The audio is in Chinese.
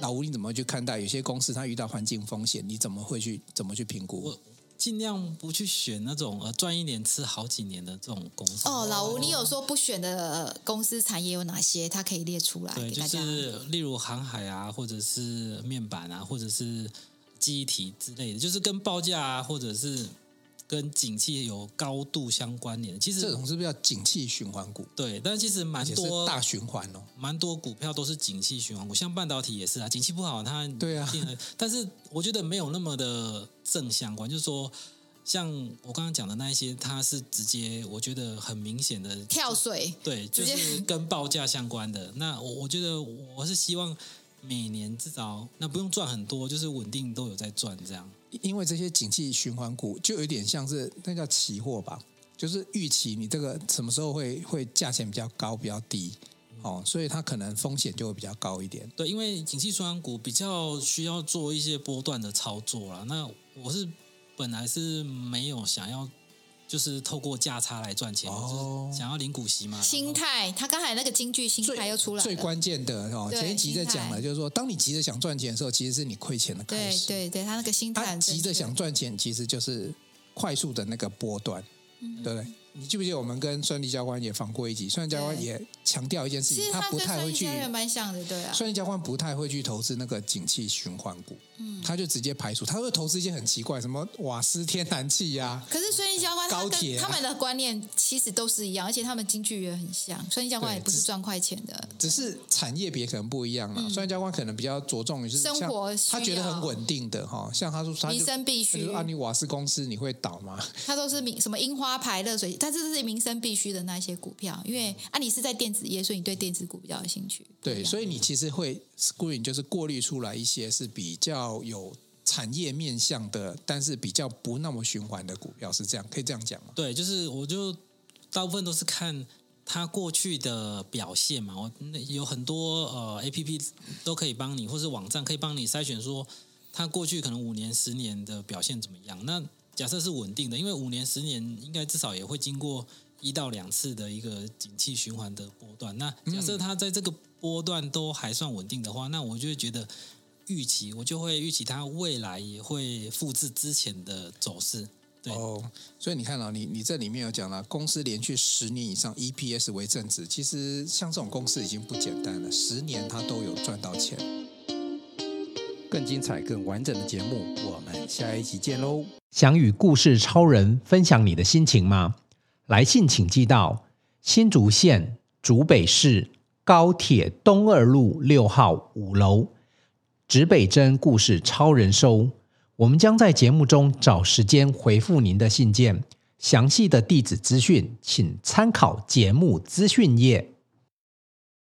老吴，你怎么去看待有些公司它遇到环境风险，你怎么会去怎么去评估？我尽量不去选那种呃赚一年吃好几年的这种公司。哦，老吴，你有说不选的公司产业有哪些？它可以列出来对。就是例如航海啊，或者是面板啊，或者是记忆体之类的，就是跟报价啊，或者是。跟景气有高度相关联，其实这种是不是叫景气循环股？对，但其实蛮多大循环哦，蛮多股票都是景气循环股，像半导体也是啊，景气不好它对啊，但是我觉得没有那么的正相关，就是说像我刚刚讲的那一些，它是直接我觉得很明显的跳水，对，就是跟报价相关的。那我我觉得我是希望每年至少那不用赚很多，就是稳定都有在赚这样。因为这些景气循环股就有点像是那叫期货吧，就是预期你这个什么时候会会价钱比较高比较低哦，所以它可能风险就会比较高一点。对，因为景气循环股比较需要做一些波段的操作啦。那我是本来是没有想要。就是透过价差来赚钱，哦、就是想要领股息嘛。心态，他刚才那个京剧心态又出来了。最关键的哦，前一集在讲了，就是说，当你急着想赚钱的时候，其实是你亏钱的开始。对对对，他那个心态。他急着想赚钱，其实就是快速的那个波段，嗯、对不对？你记不记得我们跟孙立教官也访过一集？孙立教官也强调一件事情，他不太会去。蛮像的，对啊。孙立教官不太会去投资那个景气循环股，嗯，他就直接排除。他会投资一些很奇怪，什么瓦斯、天然气呀。可是孙立教官高铁他们的观念其实都是一样，而且他们金句也很像。孙立教官也不是赚快钱的，只是产业别可能不一样了。孙立教官可能比较着重于是生活，他觉得很稳定的哈，像他说他民生必须。啊，你瓦斯公司你会倒吗？他都是民什么樱花牌热水，但是这是民生。必须的那些股票，因为啊，你是在电子业，所以你对电子股比较有兴趣。对，所以你其实会 screen 就是过滤出来一些是比较有产业面向的，但是比较不那么循环的股票，是这样，可以这样讲吗？对，就是我就大部分都是看它过去的表现嘛。我有很多呃 APP 都可以帮你，或是网站可以帮你筛选说它过去可能五年、十年的表现怎么样。那假设是稳定的，因为五年、十年应该至少也会经过。一到两次的一个景气循环的波段，那假设它在这个波段都还算稳定的话，嗯、那我就会觉得预期，我就会预期它未来也会复制之前的走势。对哦，所以你看到、哦、你你这里面有讲了，公司连续十年以上 EPS 为正值，其实像这种公司已经不简单了，十年它都有赚到钱。更精彩、更完整的节目，我们下一集见喽！想与故事超人分享你的心情吗？来信请寄到新竹县竹北市高铁东二路六号五楼，指北针故事超人收。我们将在节目中找时间回复您的信件。详细的地址资讯，请参考节目资讯页。